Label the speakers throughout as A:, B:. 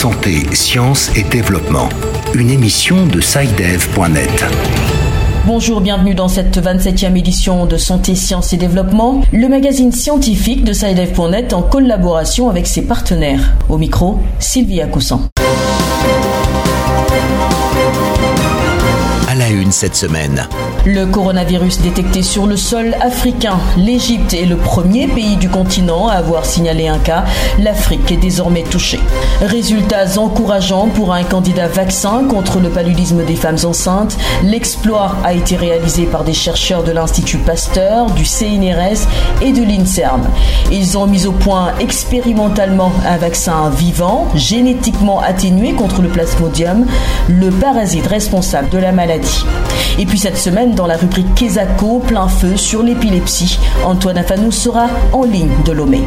A: Santé, Sciences et Développement, une émission de SciDev.net.
B: Bonjour, bienvenue dans cette 27e édition de Santé, Sciences et Développement, le magazine scientifique de SciDev.net en collaboration avec ses partenaires. Au micro, Sylvia Coussan.
A: À la une cette semaine.
B: Le coronavirus détecté sur le sol africain. L'Égypte est le premier pays du continent à avoir signalé un cas. L'Afrique est désormais touchée. Résultats encourageants pour un candidat vaccin contre le paludisme des femmes enceintes. L'exploit a été réalisé par des chercheurs de l'Institut Pasteur, du CNRS et de l'INSERM. Ils ont mis au point expérimentalement un vaccin vivant, génétiquement atténué contre le plasmodium, le parasite responsable de la maladie. Et puis cette semaine, dans la rubrique Kesako, plein feu sur l'épilepsie. Antoine Afanou sera en ligne de Lomé.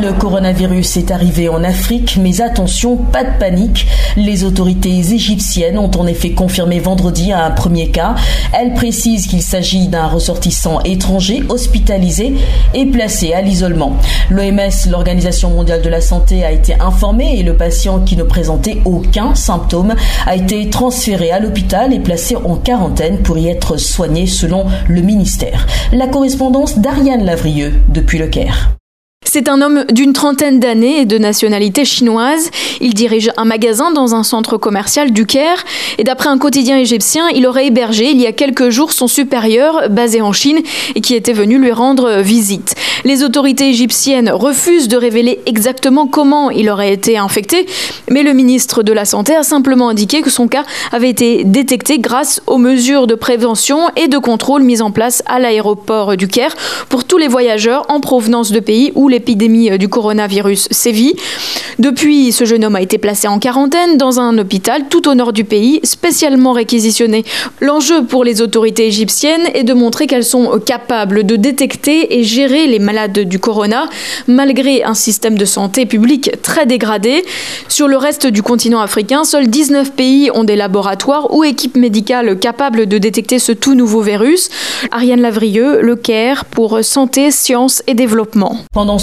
B: Le coronavirus est arrivé en Afrique, mais attention, pas de panique. Les autorités égyptiennes ont en effet confirmé vendredi un premier cas. Elles précisent qu'il s'agit d'un ressortissant étranger hospitalisé et placé à l'isolement. L'OMS, l'Organisation mondiale de la santé, a été informée et le patient qui ne présentait aucun symptôme a été transféré à l'hôpital et placé en quarantaine pour y être soigné selon le ministère. La correspondance d'Ariane Lavrieux depuis le Caire.
C: C'est un homme d'une trentaine d'années et de nationalité chinoise. Il dirige un magasin dans un centre commercial du Caire et d'après un quotidien égyptien, il aurait hébergé il y a quelques jours son supérieur basé en Chine et qui était venu lui rendre visite. Les autorités égyptiennes refusent de révéler exactement comment il aurait été infecté, mais le ministre de la Santé a simplement indiqué que son cas avait été détecté grâce aux mesures de prévention et de contrôle mises en place à l'aéroport du Caire pour tous les voyageurs en provenance de pays où les l'épidémie euh, du coronavirus sévit. Depuis, ce jeune homme a été placé en quarantaine dans un hôpital tout au nord du pays, spécialement réquisitionné. L'enjeu pour les autorités égyptiennes est de montrer qu'elles sont capables de détecter et gérer les malades du corona, malgré un système de santé publique très dégradé. Sur le reste du continent africain, seuls 19 pays ont des laboratoires ou équipes médicales capables de détecter ce tout nouveau virus. Ariane Lavrieux, Le Caire, pour Santé, Sciences et Développement.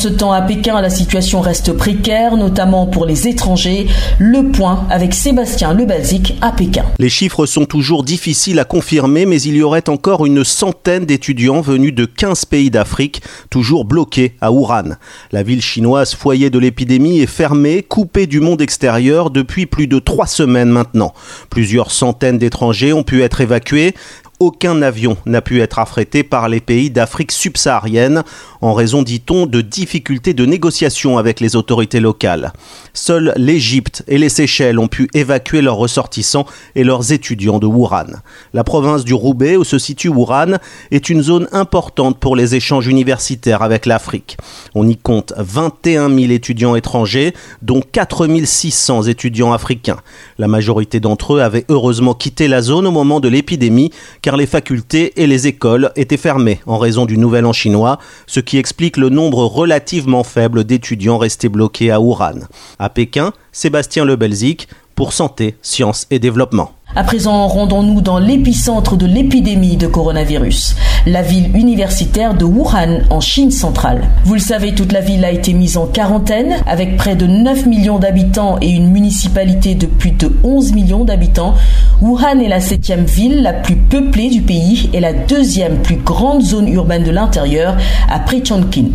B: Temps, à Pékin, la situation reste précaire, notamment pour les étrangers. Le point avec Sébastien Lebasic à Pékin.
D: Les chiffres sont toujours difficiles à confirmer, mais il y aurait encore une centaine d'étudiants venus de 15 pays d'Afrique, toujours bloqués à Wuhan. La ville chinoise foyer de l'épidémie est fermée, coupée du monde extérieur depuis plus de trois semaines maintenant. Plusieurs centaines d'étrangers ont pu être évacués aucun avion n'a pu être affrété par les pays d'Afrique subsaharienne en raison, dit-on, de difficultés de négociation avec les autorités locales. Seuls l'Égypte et les Seychelles ont pu évacuer leurs ressortissants et leurs étudiants de Wuhan. La province du Roubaix, où se situe Wuhan, est une zone importante pour les échanges universitaires avec l'Afrique. On y compte 21 000 étudiants étrangers, dont 4 600 étudiants africains. La majorité d'entre eux avaient heureusement quitté la zone au moment de l'épidémie, car les facultés et les écoles étaient fermées en raison du Nouvel An chinois, ce qui explique le nombre relativement faible d'étudiants restés bloqués à Wuhan. À Pékin, Sébastien Lebelzik pour Santé, Sciences et Développement.
B: À présent, rendons-nous dans l'épicentre de l'épidémie de coronavirus, la ville universitaire de Wuhan en Chine centrale. Vous le savez, toute la ville a été mise en quarantaine avec près de 9 millions d'habitants et une municipalité de plus de 11 millions d'habitants. Wuhan est la septième ville la plus peuplée du pays et la deuxième plus grande zone urbaine de l'intérieur après Chongqing.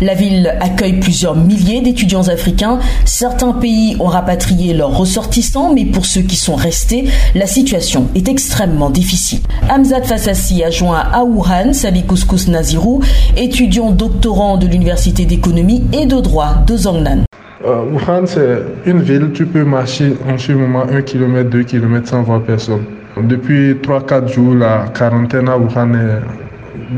B: La ville accueille plusieurs milliers d'étudiants africains. Certains pays ont rapatrié leurs ressortissants, mais pour ceux qui sont restés, la situation est extrêmement difficile. Hamzat Fassassi a joint à Wuhan Sali Couscous Nazirou, étudiant doctorant de l'Université d'économie et de droit de Zhongnan.
E: Euh, Wuhan, c'est une ville, tu peux marcher en ce moment 1 km, 2 km sans voir personne. Depuis 3-4 jours, la quarantaine à Wuhan est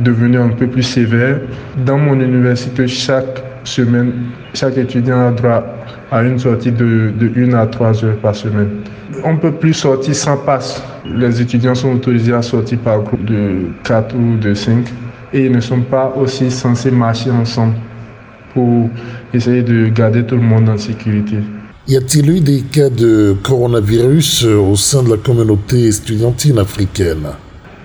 E: devenu un peu plus sévère. Dans mon université, chaque semaine, chaque étudiant a droit à une sortie de, de 1 à 3 heures par semaine. On ne peut plus sortir sans passe. Les étudiants sont autorisés à sortir par groupe de 4 ou de 5 et ils ne sont pas aussi censés marcher ensemble pour essayer de garder tout le monde en sécurité.
F: Y a-t-il eu des cas de coronavirus au sein de la communauté estudiantine africaine?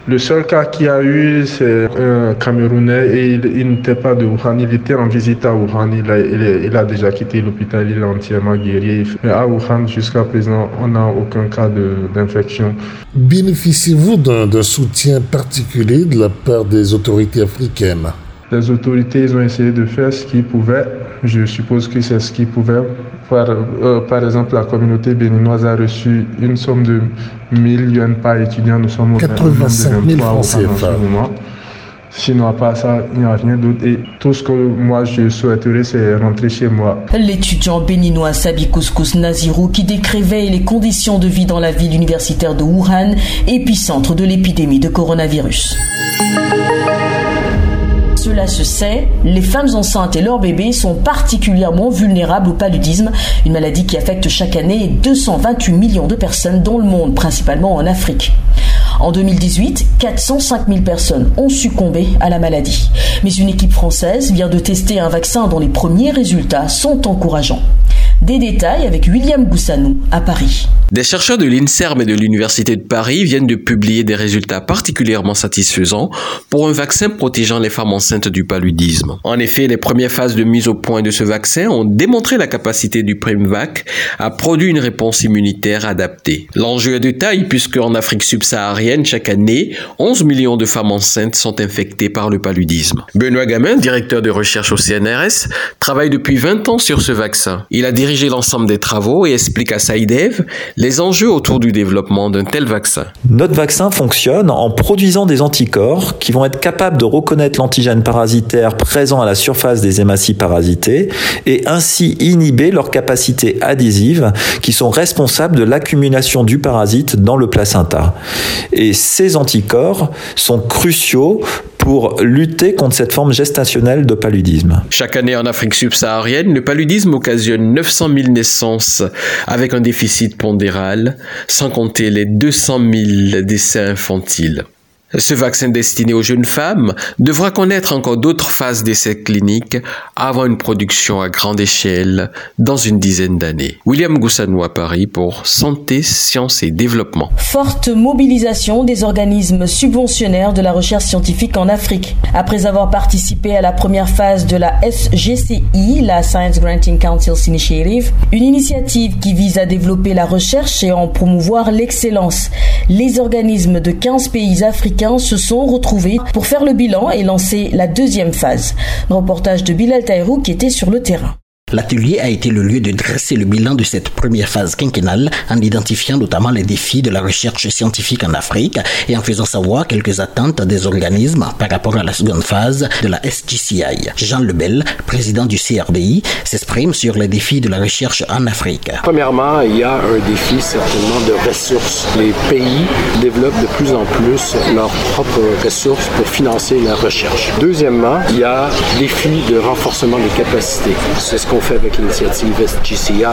E: Le seul cas qu'il y a eu, c'est un Camerounais et il, n'était pas de Wuhan, il était en visite à Wuhan. Il a, il, a déjà quitté l'hôpital, il est entièrement guéri. Mais à Wuhan, jusqu'à présent, on n'a aucun cas d'infection.
F: Bénéficiez-vous d'un soutien particulier de la part des autorités africaines?
E: Les autorités ont essayé de faire ce qu'ils pouvaient. Je suppose que c'est ce qu'ils pouvaient par, euh, par, exemple, la communauté béninoise a reçu une somme de 1000 yuan par étudiant. Nous sommes au
F: 85 000 francs CFA.
E: Sinon, à part ça, il n'y a rien d'autre. Et tout ce que moi je souhaiterais, c'est rentrer chez moi.
B: L'étudiant béninois Sabi Couscous Nazirou qui décrivait les conditions de vie dans la ville universitaire de Wuhan, épicentre de l'épidémie de coronavirus cela se sait, les femmes enceintes et leurs bébés sont particulièrement vulnérables au paludisme, une maladie qui affecte chaque année 228 millions de personnes dans le monde, principalement en Afrique. En 2018, 405 000 personnes ont succombé à la maladie. Mais une équipe française vient de tester un vaccin dont les premiers résultats sont encourageants. Des détails avec William Goussanou à Paris.
G: Des chercheurs de l'INSERM et de l'Université de Paris viennent de publier des résultats particulièrement satisfaisants pour un vaccin protégeant les femmes enceintes du paludisme. En effet, les premières phases de mise au point de ce vaccin ont démontré la capacité du Primvac à produire une réponse immunitaire adaptée. L'enjeu est de taille puisque en Afrique subsaharienne, chaque année, 11 millions de femmes enceintes sont infectées par le paludisme. Benoît Gamin, directeur de recherche au CNRS, travaille depuis 20 ans sur ce vaccin. Il a dirigé l'ensemble des travaux et explique à Saïdev les enjeux autour du développement d'un tel vaccin.
H: Notre vaccin fonctionne en produisant des anticorps qui vont être capables de reconnaître l'antigène parasitaire présent à la surface des hématies parasitées et ainsi inhiber leur capacité adhésive qui sont responsables de l'accumulation du parasite dans le placenta. Et ces anticorps sont cruciaux pour lutter contre cette forme gestationnelle de paludisme.
G: Chaque année en Afrique subsaharienne, le paludisme occasionne 900 000 naissances avec un déficit pondéral, sans compter les 200 000 décès infantiles. Ce vaccin destiné aux jeunes femmes devra connaître encore d'autres phases d'essais cliniques avant une production à grande échelle dans une dizaine d'années. William Goussanou à Paris pour Santé, Sciences et Développement.
B: Forte mobilisation des organismes subventionnaires de la recherche scientifique en Afrique. Après avoir participé à la première phase de la SGCI, la Science Granting Council's Initiative, une initiative qui vise à développer la recherche et en promouvoir l'excellence. Les organismes de 15 pays africains se sont retrouvés pour faire le bilan et lancer la deuxième phase. reportage de Bilal Taïrou qui était sur le terrain.
I: L'atelier a été le lieu de dresser le bilan de cette première phase quinquennale en identifiant notamment les défis de la recherche scientifique en Afrique et en faisant savoir quelques attentes des organismes par rapport à la seconde phase de la SGCI. Jean Lebel, président du CRBI, s'exprime sur les défis de la recherche en Afrique.
J: Premièrement, il y a un défi certainement de ressources. Les pays développent de plus en plus leurs propres ressources pour financer la recherche. Deuxièmement, il y a défi de renforcement des capacités. C'est ce qu'on fait avec l'initiative SGCI,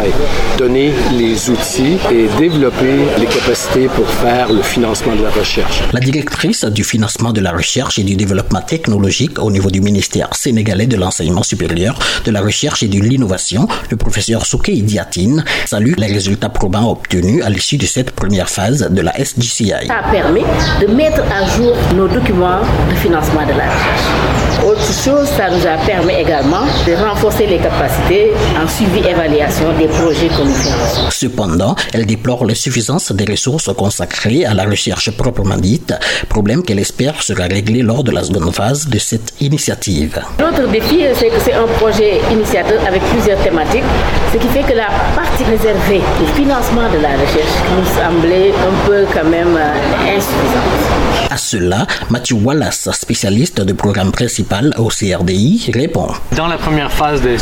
J: donner les outils et développer les capacités pour faire le financement de la recherche.
I: La directrice du financement de la recherche et du développement technologique au niveau du ministère sénégalais de l'enseignement supérieur, de la recherche et de l'innovation, le professeur Souké Diatine, salue les résultats probants obtenus à l'issue de cette première phase de la SGCI.
K: Ça permet de mettre à jour nos documents de financement de la recherche. Autre chose, ça nous a permis également de renforcer les capacités en suivi-évaluation des projets que nous finançons.
I: Cependant, elle déplore l'insuffisance des ressources consacrées à la recherche proprement dite, problème qu'elle espère sera réglé lors de la seconde phase de cette initiative.
K: L'autre défi, c'est que c'est un projet initiateur avec plusieurs thématiques, ce qui fait que la partie réservée au financement de la recherche nous semblait un peu quand même euh, insuffisante.
I: À cela, Mathieu Wallace, spécialiste du programme principal au CRDI, répond.
L: Dans la première phase de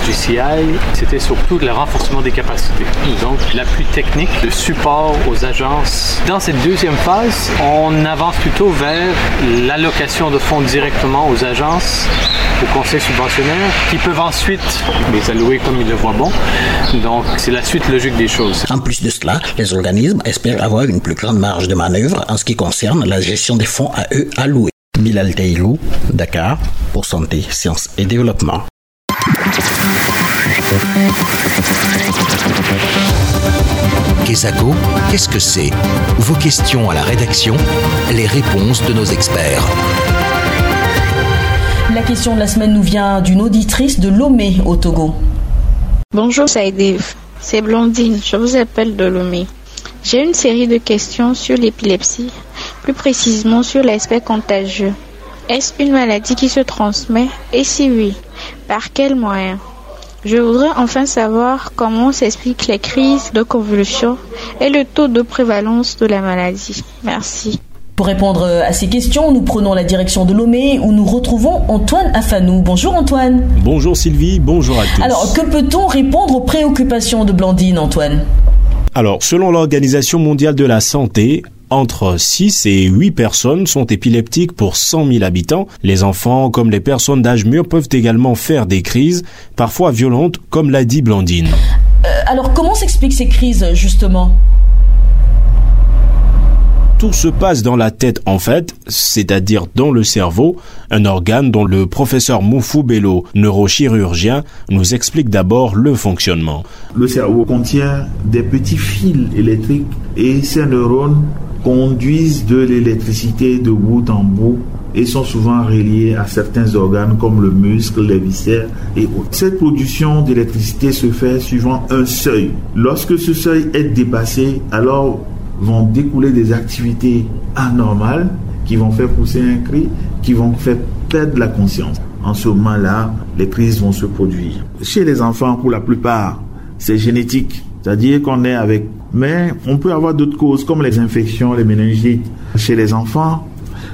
L: C'était surtout le renforcement des capacités. Donc, l'appui technique, le support aux agences. Dans cette deuxième phase, on avance plutôt vers l'allocation de fonds directement aux agences, aux conseils subventionnaires, qui peuvent ensuite les allouer comme ils le voient bon. Donc, c'est la suite logique des choses.
I: En plus de cela, les organismes espèrent avoir une plus grande marge de manœuvre en ce qui concerne la gestion des fonds à eux alloués. Bilal Teilou, Dakar, pour Santé, Sciences et Développement.
A: Quesago, qu'est-ce que c'est? Vos questions à la rédaction, les réponses de nos experts.
B: La question de la semaine nous vient d'une auditrice de Lomé au Togo.
M: Bonjour Saïdev, c'est Blondine, je vous appelle de Lomé. J'ai une série de questions sur l'épilepsie, plus précisément sur l'aspect contagieux. Est-ce une maladie qui se transmet? Et si oui, par quels moyens Je voudrais enfin savoir comment s'expliquent les crises de convulsions et le taux de prévalence de la maladie. Merci.
B: Pour répondre à ces questions, nous prenons la direction de Lomé où nous retrouvons Antoine Afanou. Bonjour Antoine.
N: Bonjour Sylvie, bonjour à tous.
B: Alors, que peut-on répondre aux préoccupations de Blandine, Antoine?
N: Alors, selon l'Organisation mondiale de la santé, entre 6 et 8 personnes sont épileptiques pour 100 000 habitants. Les enfants comme les personnes d'âge mûr peuvent également faire des crises, parfois violentes, comme l'a dit Blandine.
B: Euh, alors comment s'expliquent ces crises justement?
N: Tout se passe dans la tête en fait, c'est-à-dire dans le cerveau, un organe dont le professeur Moufou Bello, neurochirurgien, nous explique d'abord le fonctionnement.
O: Le cerveau contient des petits fils électriques et ces neurones conduisent de l'électricité de bout en bout et sont souvent reliés à certains organes comme le muscle, les viscères et autres. Cette production d'électricité se fait suivant un seuil. Lorsque ce seuil est dépassé, alors vont découler des activités anormales qui vont faire pousser un cri, qui vont faire perdre la conscience. En ce moment-là, les crises vont se produire. Chez les enfants, pour la plupart, c'est génétique. C'est-à-dire qu'on est avec... Mais on peut avoir d'autres causes comme les infections, les méningites. Chez les enfants,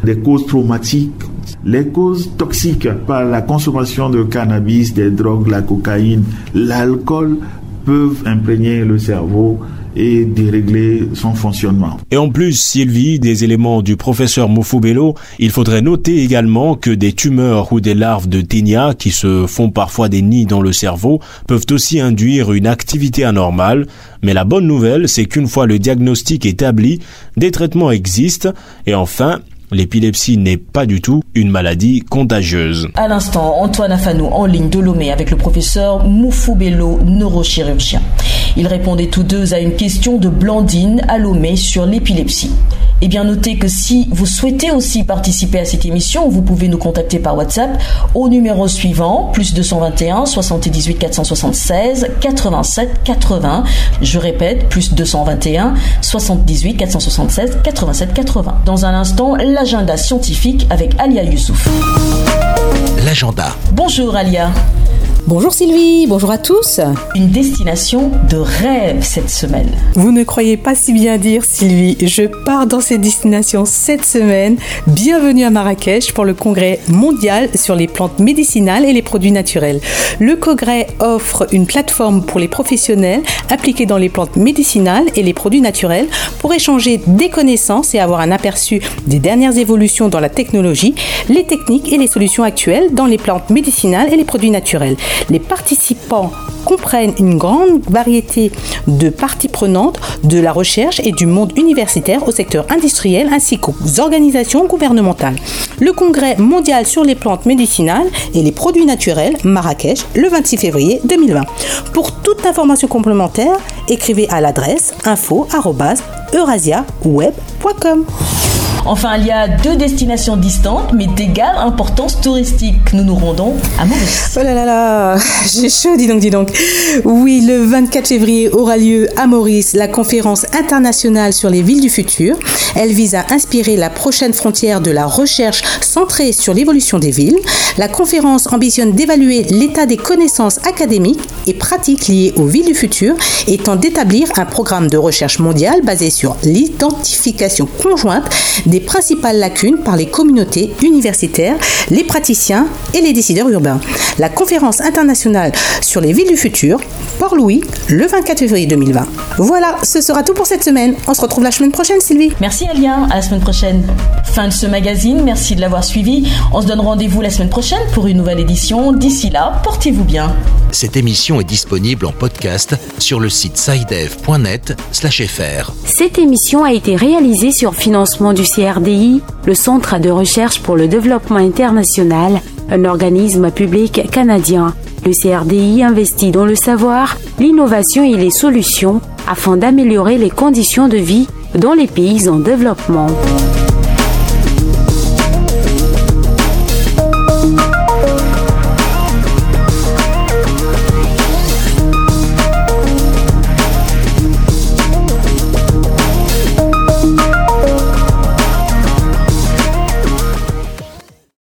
O: des causes traumatiques, les causes toxiques par la consommation de cannabis, des drogues, la cocaïne, l'alcool peuvent imprégner le cerveau et dérégler son fonctionnement.
N: Et en plus, Sylvie, des éléments du professeur Moufou-Bello, il faudrait noter également que des tumeurs ou des larves de ténia qui se font parfois des nids dans le cerveau peuvent aussi induire une activité anormale. Mais la bonne nouvelle, c'est qu'une fois le diagnostic établi, des traitements existent et enfin, L'épilepsie n'est pas du tout une maladie contagieuse.
B: À l'instant, Antoine Afanou en ligne de Lomé avec le professeur Moufou Bello, neurochirurgien. Ils répondaient tous deux à une question de Blandine à Lomé sur l'épilepsie. Eh bien, notez que si vous souhaitez aussi participer à cette émission, vous pouvez nous contacter par WhatsApp au numéro suivant, plus 221 78 476 87 80. Je répète, plus 221 78 476 87 80. Dans un instant, l'agenda scientifique avec Alia Youssouf.
A: L'agenda.
B: Bonjour Alia.
P: Bonjour Sylvie, bonjour à tous.
B: Une destination de rêve cette semaine.
P: Vous ne croyez pas si bien dire Sylvie, je pars dans cette destination cette semaine. Bienvenue à Marrakech pour le congrès mondial sur les plantes médicinales et les produits naturels. Le congrès offre une plateforme pour les professionnels appliqués dans les plantes médicinales et les produits naturels pour échanger des connaissances et avoir un aperçu des dernières évolutions dans la technologie, les techniques et les solutions actuelles dans les plantes médicinales et les produits naturels. Les participants comprennent une grande variété de parties prenantes de la recherche et du monde universitaire au secteur industriel ainsi qu'aux organisations gouvernementales. Le congrès mondial sur les plantes médicinales et les produits naturels Marrakech le 26 février 2020. Pour toute information complémentaire, écrivez à l'adresse info@eurasiaweb.com.
B: Enfin, il y a deux destinations distantes mais d'égale importance touristique. Nous nous rendons à Maurice.
P: Oh là là là, j'ai chaud, dis donc, dis donc. Oui, le 24 février aura lieu à Maurice la conférence internationale sur les villes du futur. Elle vise à inspirer la prochaine frontière de la recherche centrée sur l'évolution des villes. La conférence ambitionne d'évaluer l'état des connaissances académiques et pratiques liées aux villes du futur, étant d'établir un programme de recherche mondial basé sur l'identification conjointe des principales lacunes par les communautés universitaires, les praticiens et les décideurs urbains. La conférence internationale sur les villes du futur, Port-Louis, le 24 février 2020. Voilà, ce sera tout pour cette semaine. On se retrouve la semaine prochaine, Sylvie.
B: Merci Alia, à la semaine prochaine. Fin de ce magazine, merci de l'avoir suivi. On se donne rendez-vous la semaine prochaine pour une nouvelle édition. D'ici là, portez-vous bien.
A: Cette émission est disponible en podcast sur le site sidef.net/fr.
Q: Cette émission a été réalisée sur financement du CRDI, le Centre de recherche pour le développement international, un organisme public canadien. Le CRDI investit dans le savoir, l'innovation et les solutions afin d'améliorer les conditions de vie dans les pays en développement.